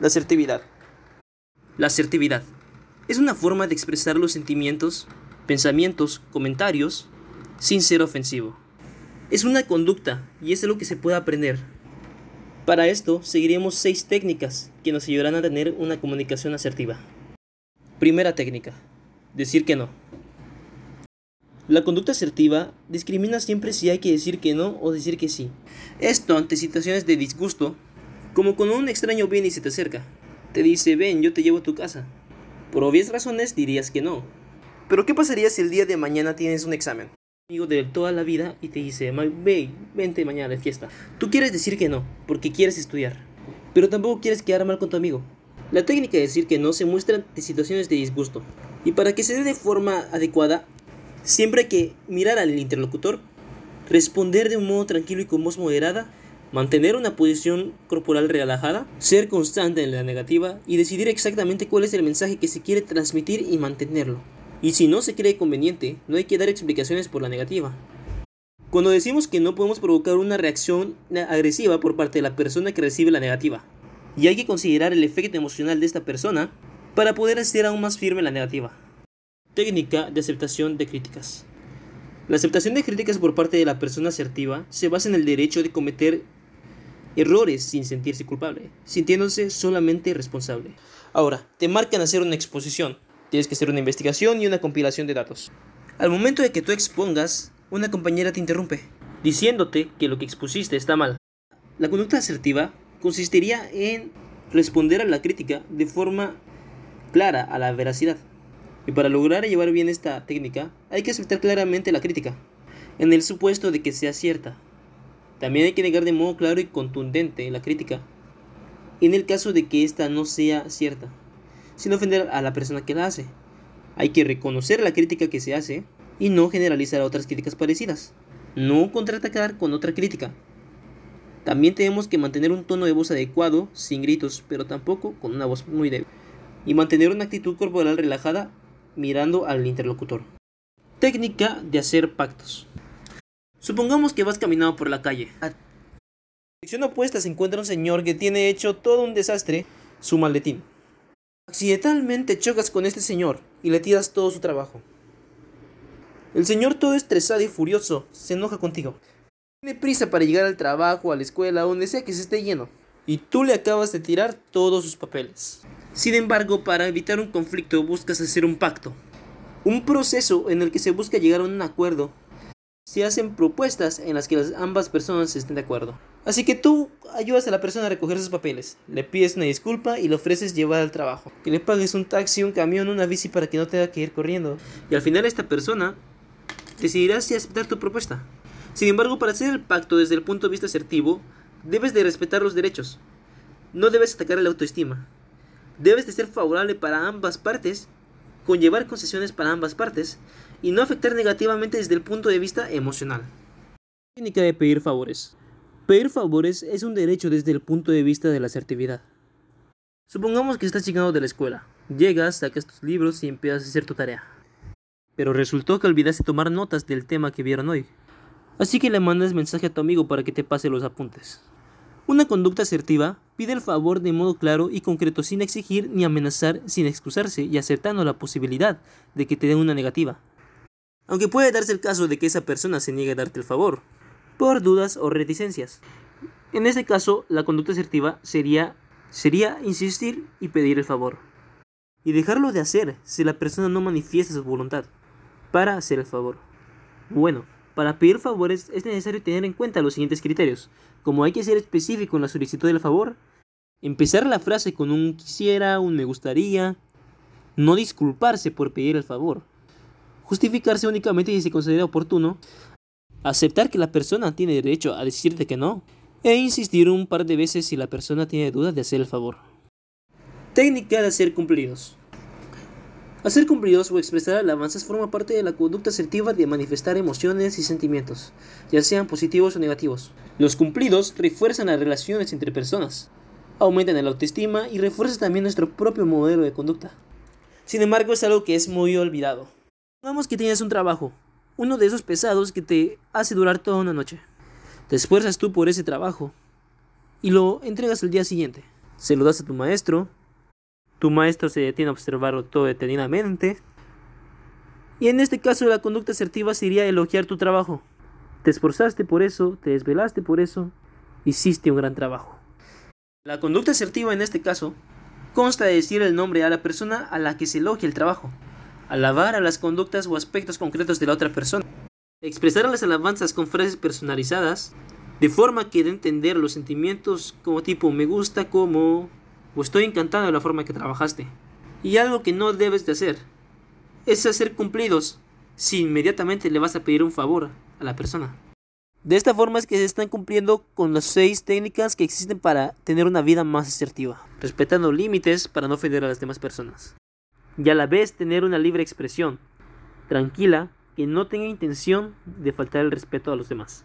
La asertividad. La asertividad es una forma de expresar los sentimientos, pensamientos, comentarios, sin ser ofensivo. Es una conducta y es algo que se puede aprender. Para esto seguiremos seis técnicas que nos ayudarán a tener una comunicación asertiva. Primera técnica. Decir que no. La conducta asertiva discrimina siempre si hay que decir que no o decir que sí. Esto ante situaciones de disgusto, como cuando un extraño viene y se te acerca. Te dice, ven, yo te llevo a tu casa. Por obvias razones dirías que no. Pero ¿qué pasaría si el día de mañana tienes un examen? Amigo de toda la vida y te dice, ve, vente mañana de fiesta. Tú quieres decir que no, porque quieres estudiar. Pero tampoco quieres quedar mal con tu amigo. La técnica de decir que no se muestra ante situaciones de disgusto. Y para que se dé de forma adecuada, siempre hay que mirar al interlocutor, responder de un modo tranquilo y con voz moderada, mantener una posición corporal relajada, ser constante en la negativa y decidir exactamente cuál es el mensaje que se quiere transmitir y mantenerlo. Y si no se cree conveniente, no hay que dar explicaciones por la negativa. Cuando decimos que no podemos provocar una reacción agresiva por parte de la persona que recibe la negativa, y hay que considerar el efecto emocional de esta persona para poder hacer aún más firme la negativa. Técnica de aceptación de críticas. La aceptación de críticas por parte de la persona asertiva se basa en el derecho de cometer errores sin sentirse culpable, sintiéndose solamente responsable. Ahora, te marcan hacer una exposición. Tienes que hacer una investigación y una compilación de datos. Al momento de que tú expongas, una compañera te interrumpe, diciéndote que lo que expusiste está mal. La conducta asertiva consistiría en responder a la crítica de forma clara a la veracidad. Y para lograr llevar bien esta técnica, hay que aceptar claramente la crítica, en el supuesto de que sea cierta. También hay que negar de modo claro y contundente la crítica, en el caso de que ésta no sea cierta, sin ofender a la persona que la hace. Hay que reconocer la crítica que se hace y no generalizar a otras críticas parecidas. No contraatacar con otra crítica, también tenemos que mantener un tono de voz adecuado, sin gritos, pero tampoco con una voz muy débil. Y mantener una actitud corporal relajada mirando al interlocutor. Técnica de hacer pactos. Supongamos que vas caminando por la calle. A dirección opuesta se encuentra un señor que tiene hecho todo un desastre su maletín. Accidentalmente chocas con este señor y le tiras todo su trabajo. El señor todo estresado y furioso se enoja contigo. Tiene prisa para llegar al trabajo, a la escuela, donde sea que se esté lleno. Y tú le acabas de tirar todos sus papeles. Sin embargo, para evitar un conflicto buscas hacer un pacto. Un proceso en el que se busca llegar a un acuerdo. Se hacen propuestas en las que las ambas personas estén de acuerdo. Así que tú ayudas a la persona a recoger sus papeles, le pides una disculpa y le ofreces llevar al trabajo. Que le pagues un taxi, un camión, una bici para que no tenga que ir corriendo. Y al final esta persona decidirá si aceptar tu propuesta. Sin embargo, para hacer el pacto desde el punto de vista asertivo, debes de respetar los derechos. No debes atacar la autoestima. Debes de ser favorable para ambas partes, conllevar concesiones para ambas partes y no afectar negativamente desde el punto de vista emocional. Técnica de pedir favores. Pedir favores es un derecho desde el punto de vista de la asertividad. Supongamos que estás llegando de la escuela. Llegas, sacas tus libros y empiezas a hacer tu tarea. Pero resultó que olvidaste tomar notas del tema que vieron hoy. Así que le mandas mensaje a tu amigo para que te pase los apuntes. Una conducta asertiva pide el favor de modo claro y concreto sin exigir ni amenazar, sin excusarse y aceptando la posibilidad de que te den una negativa. Aunque puede darse el caso de que esa persona se niegue a darte el favor, por dudas o reticencias. En este caso, la conducta asertiva sería, sería insistir y pedir el favor. Y dejarlo de hacer si la persona no manifiesta su voluntad para hacer el favor. Bueno, para pedir favores es necesario tener en cuenta los siguientes criterios, como hay que ser específico en la solicitud del favor, empezar la frase con un quisiera, un me gustaría, no disculparse por pedir el favor, justificarse únicamente si se considera oportuno, aceptar que la persona tiene derecho a decirte que no, e insistir un par de veces si la persona tiene dudas de hacer el favor. Técnica de hacer cumplidos. Hacer cumplidos o expresar alabanzas forma parte de la conducta asertiva de manifestar emociones y sentimientos, ya sean positivos o negativos. Los cumplidos refuerzan las relaciones entre personas, aumentan la autoestima y refuerzan también nuestro propio modelo de conducta. Sin embargo, es algo que es muy olvidado. Digamos que tienes un trabajo, uno de esos pesados que te hace durar toda una noche. Te esfuerzas tú por ese trabajo y lo entregas el día siguiente. se lo das a tu maestro, tu maestro se detiene a observarlo todo detenidamente, y en este caso la conducta asertiva sería elogiar tu trabajo. Te esforzaste por eso, te desvelaste por eso, hiciste un gran trabajo. La conducta asertiva en este caso consta de decir el nombre a la persona a la que se elogia el trabajo, alabar a las conductas o aspectos concretos de la otra persona, expresar las alabanzas con frases personalizadas, de forma que dé entender los sentimientos como tipo me gusta como o estoy encantado de la forma que trabajaste. Y algo que no debes de hacer es hacer cumplidos si inmediatamente le vas a pedir un favor a la persona. De esta forma es que se están cumpliendo con las seis técnicas que existen para tener una vida más asertiva, respetando límites para no ofender a las demás personas. Y a la vez tener una libre expresión, tranquila, que no tenga intención de faltar el respeto a los demás.